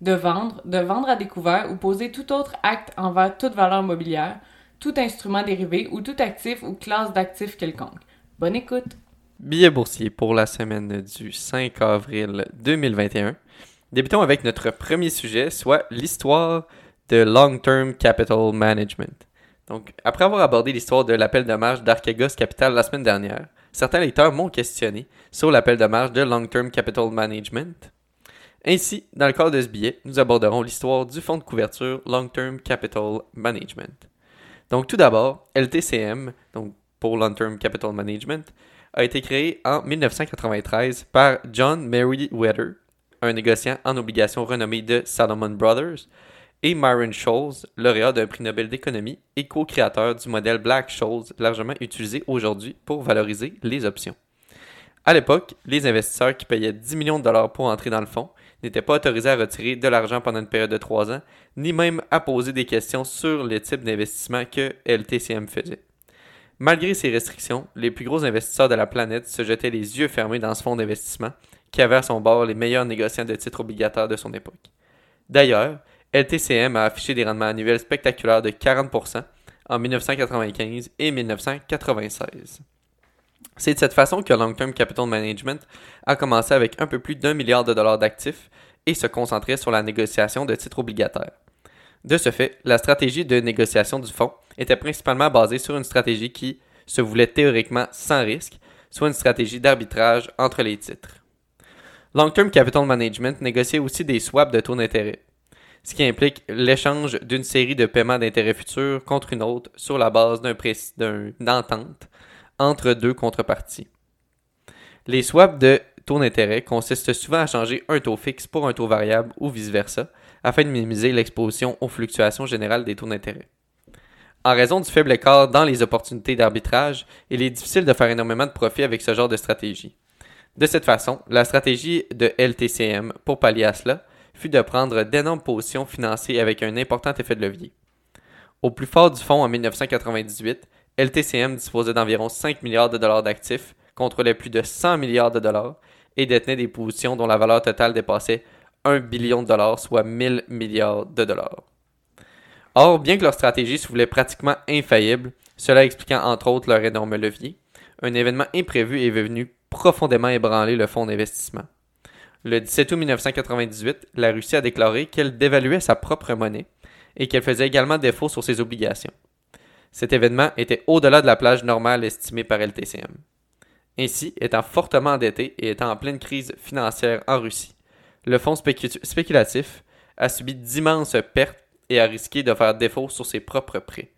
de vendre, de vendre à découvert ou poser tout autre acte envers toute valeur mobilière, tout instrument dérivé ou tout actif ou classe d'actifs quelconque. Bonne écoute! Billet boursier pour la semaine du 5 avril 2021. Débutons avec notre premier sujet, soit l'histoire de Long Term Capital Management. Donc, après avoir abordé l'histoire de l'appel de marge d'Archegos Capital la semaine dernière, certains lecteurs m'ont questionné sur l'appel de de Long Term Capital Management ainsi, dans le cadre de ce billet, nous aborderons l'histoire du fonds de couverture Long Term Capital Management. Donc tout d'abord, LTCM, donc pour Long Term Capital Management, a été créé en 1993 par John Meriwether, un négociant en obligations renommé de Salomon Brothers, et Myron Scholes, lauréat d'un prix Nobel d'économie et co-créateur du modèle Black-Scholes largement utilisé aujourd'hui pour valoriser les options. À l'époque, les investisseurs qui payaient 10 millions de dollars pour entrer dans le fonds n'était pas autorisé à retirer de l'argent pendant une période de trois ans, ni même à poser des questions sur le type d'investissement que LTCM faisait. Malgré ces restrictions, les plus gros investisseurs de la planète se jetaient les yeux fermés dans ce fonds d'investissement qui avait à son bord les meilleurs négociants de titres obligataires de son époque. D'ailleurs, LTCM a affiché des rendements annuels spectaculaires de 40% en 1995 et 1996. C'est de cette façon que Long Term Capital Management a commencé avec un peu plus d'un milliard de dollars d'actifs et se concentrait sur la négociation de titres obligataires. De ce fait, la stratégie de négociation du fonds était principalement basée sur une stratégie qui se voulait théoriquement sans risque, soit une stratégie d'arbitrage entre les titres. Long Term Capital Management négociait aussi des swaps de taux d'intérêt, ce qui implique l'échange d'une série de paiements d'intérêts futurs contre une autre sur la base d'une entente entre deux contreparties. Les swaps de taux d'intérêt consistent souvent à changer un taux fixe pour un taux variable ou vice-versa, afin de minimiser l'exposition aux fluctuations générales des taux d'intérêt. En raison du faible écart dans les opportunités d'arbitrage, il est difficile de faire énormément de profit avec ce genre de stratégie. De cette façon, la stratégie de LTCM pour pallier à cela fut de prendre d'énormes positions financées avec un important effet de levier. Au plus fort du fonds en 1998, LTCM disposait d'environ 5 milliards de dollars d'actifs, contrôlait plus de 100 milliards de dollars et détenait des positions dont la valeur totale dépassait 1 billion de dollars, soit 1000 milliards de dollars. Or, bien que leur stratégie se voulait pratiquement infaillible, cela expliquant entre autres leur énorme levier, un événement imprévu est venu profondément ébranler le fonds d'investissement. Le 17 août 1998, la Russie a déclaré qu'elle dévaluait sa propre monnaie et qu'elle faisait également défaut sur ses obligations. Cet événement était au-delà de la plage normale estimée par LTCM. Ainsi, étant fortement endetté et étant en pleine crise financière en Russie, le fonds spéculatif a subi d'immenses pertes et a risqué de faire défaut sur ses propres prêts.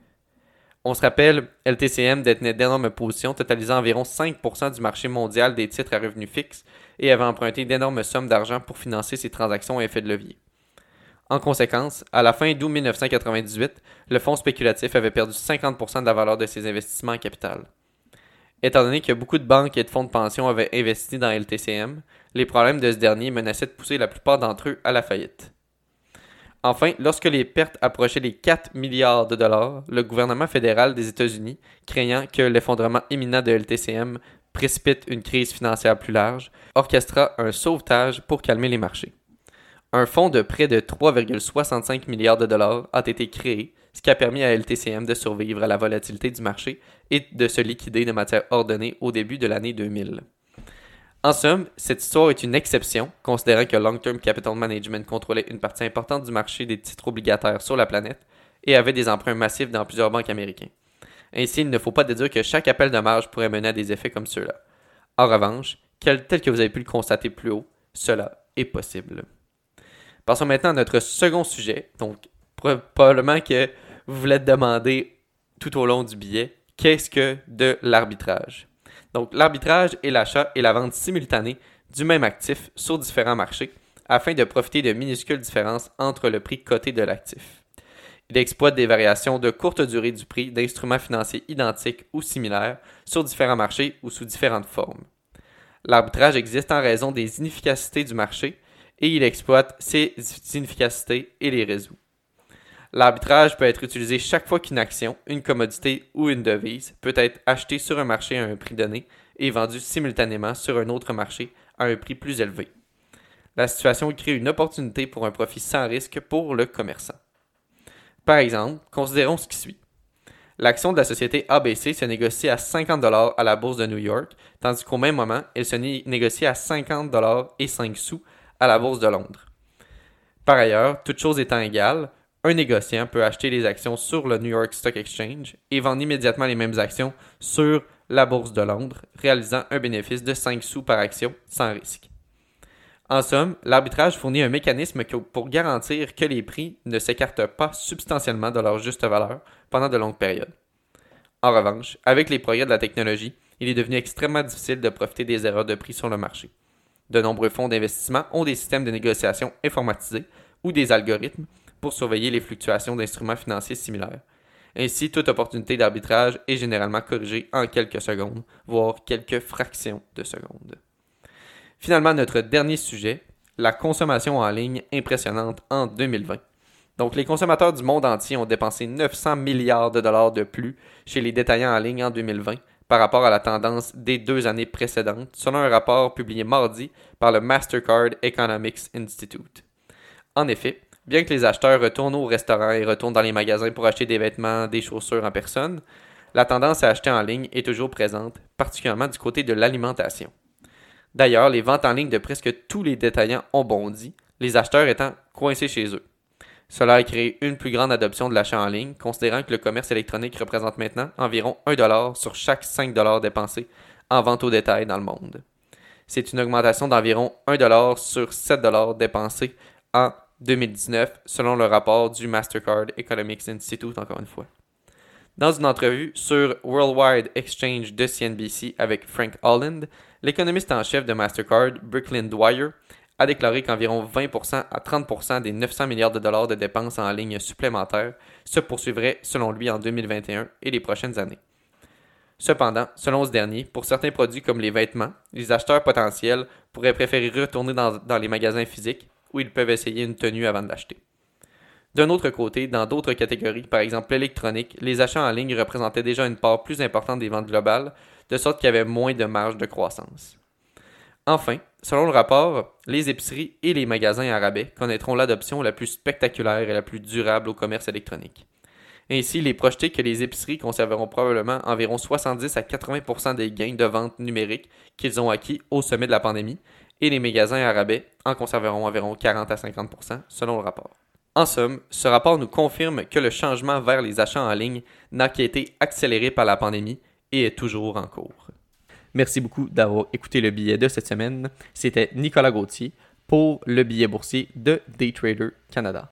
On se rappelle, LTCM détenait d'énormes positions, totalisant environ 5% du marché mondial des titres à revenus fixes et avait emprunté d'énormes sommes d'argent pour financer ses transactions à effet de levier. En conséquence, à la fin d'août 1998, le fonds spéculatif avait perdu 50% de la valeur de ses investissements en capital. Étant donné que beaucoup de banques et de fonds de pension avaient investi dans LTCM, les problèmes de ce dernier menaçaient de pousser la plupart d'entre eux à la faillite. Enfin, lorsque les pertes approchaient les 4 milliards de dollars, le gouvernement fédéral des États-Unis, craignant que l'effondrement imminent de LTCM précipite une crise financière plus large, orchestra un sauvetage pour calmer les marchés. Un fonds de près de 3,65 milliards de dollars a été créé, ce qui a permis à LTCM de survivre à la volatilité du marché et de se liquider de manière ordonnée au début de l'année 2000. En somme, cette histoire est une exception, considérant que Long Term Capital Management contrôlait une partie importante du marché des titres obligataires sur la planète et avait des emprunts massifs dans plusieurs banques américaines. Ainsi, il ne faut pas déduire que chaque appel de marge pourrait mener à des effets comme ceux-là. En revanche, tel que vous avez pu le constater plus haut, cela est possible. Passons maintenant à notre second sujet. Donc, probablement que vous voulez demander tout au long du billet, qu'est-ce que de l'arbitrage? Donc, l'arbitrage est l'achat et la vente simultanée du même actif sur différents marchés afin de profiter de minuscules différences entre le prix coté de l'actif. Il exploite des variations de courte durée du prix d'instruments financiers identiques ou similaires sur différents marchés ou sous différentes formes. L'arbitrage existe en raison des inefficacités du marché et il exploite ces inefficacités et les résout. L'arbitrage peut être utilisé chaque fois qu'une action, une commodité ou une devise peut être achetée sur un marché à un prix donné et vendue simultanément sur un autre marché à un prix plus élevé. La situation crée une opportunité pour un profit sans risque pour le commerçant. Par exemple, considérons ce qui suit. L'action de la société ABC se négocie à 50 à la bourse de New York, tandis qu'au même moment, elle se négocie à 50 et 5 sous à la bourse de Londres. Par ailleurs, toutes choses étant égales, un négociant peut acheter les actions sur le New York Stock Exchange et vendre immédiatement les mêmes actions sur la bourse de Londres, réalisant un bénéfice de 5 sous par action sans risque. En somme, l'arbitrage fournit un mécanisme pour garantir que les prix ne s'écartent pas substantiellement de leur juste valeur pendant de longues périodes. En revanche, avec les progrès de la technologie, il est devenu extrêmement difficile de profiter des erreurs de prix sur le marché. De nombreux fonds d'investissement ont des systèmes de négociation informatisés ou des algorithmes pour surveiller les fluctuations d'instruments financiers similaires. Ainsi, toute opportunité d'arbitrage est généralement corrigée en quelques secondes, voire quelques fractions de secondes. Finalement, notre dernier sujet, la consommation en ligne impressionnante en 2020. Donc, les consommateurs du monde entier ont dépensé 900 milliards de dollars de plus chez les détaillants en ligne en 2020 par rapport à la tendance des deux années précédentes, selon un rapport publié mardi par le Mastercard Economics Institute. En effet, bien que les acheteurs retournent au restaurant et retournent dans les magasins pour acheter des vêtements, des chaussures en personne, la tendance à acheter en ligne est toujours présente, particulièrement du côté de l'alimentation. D'ailleurs, les ventes en ligne de presque tous les détaillants ont bondi, les acheteurs étant coincés chez eux. Cela a créé une plus grande adoption de l'achat en ligne, considérant que le commerce électronique représente maintenant environ 1$ sur chaque 5$ dépensés en vente au détail dans le monde. C'est une augmentation d'environ 1$ sur 7$ dépensés en 2019, selon le rapport du Mastercard Economics Institute, encore une fois. Dans une entrevue sur Worldwide Exchange de CNBC avec Frank Holland, l'économiste en chef de Mastercard, Brooklyn Dwyer, a déclaré qu'environ 20% à 30% des 900 milliards de dollars de dépenses en ligne supplémentaires se poursuivraient selon lui en 2021 et les prochaines années. Cependant, selon ce dernier, pour certains produits comme les vêtements, les acheteurs potentiels pourraient préférer retourner dans, les magasins physiques où ils peuvent essayer une tenue avant de l'acheter. D'un autre côté, dans d'autres catégories, par exemple l'électronique, les achats en ligne représentaient déjà une part plus importante des ventes globales, de sorte qu'il y avait moins de marge de croissance. Enfin, selon le rapport, les épiceries et les magasins à connaîtront l'adoption la plus spectaculaire et la plus durable au commerce électronique. Ainsi, il est projeté que les épiceries conserveront probablement environ 70 à 80% des gains de vente numérique qu'ils ont acquis au sommet de la pandémie, et les magasins à en conserveront environ 40 à 50% selon le rapport. En somme, ce rapport nous confirme que le changement vers les achats en ligne n'a qu'été accéléré par la pandémie et est toujours en cours. Merci beaucoup d'avoir écouté le billet de cette semaine. C'était Nicolas Gauthier pour le billet boursier de Daytrader Canada.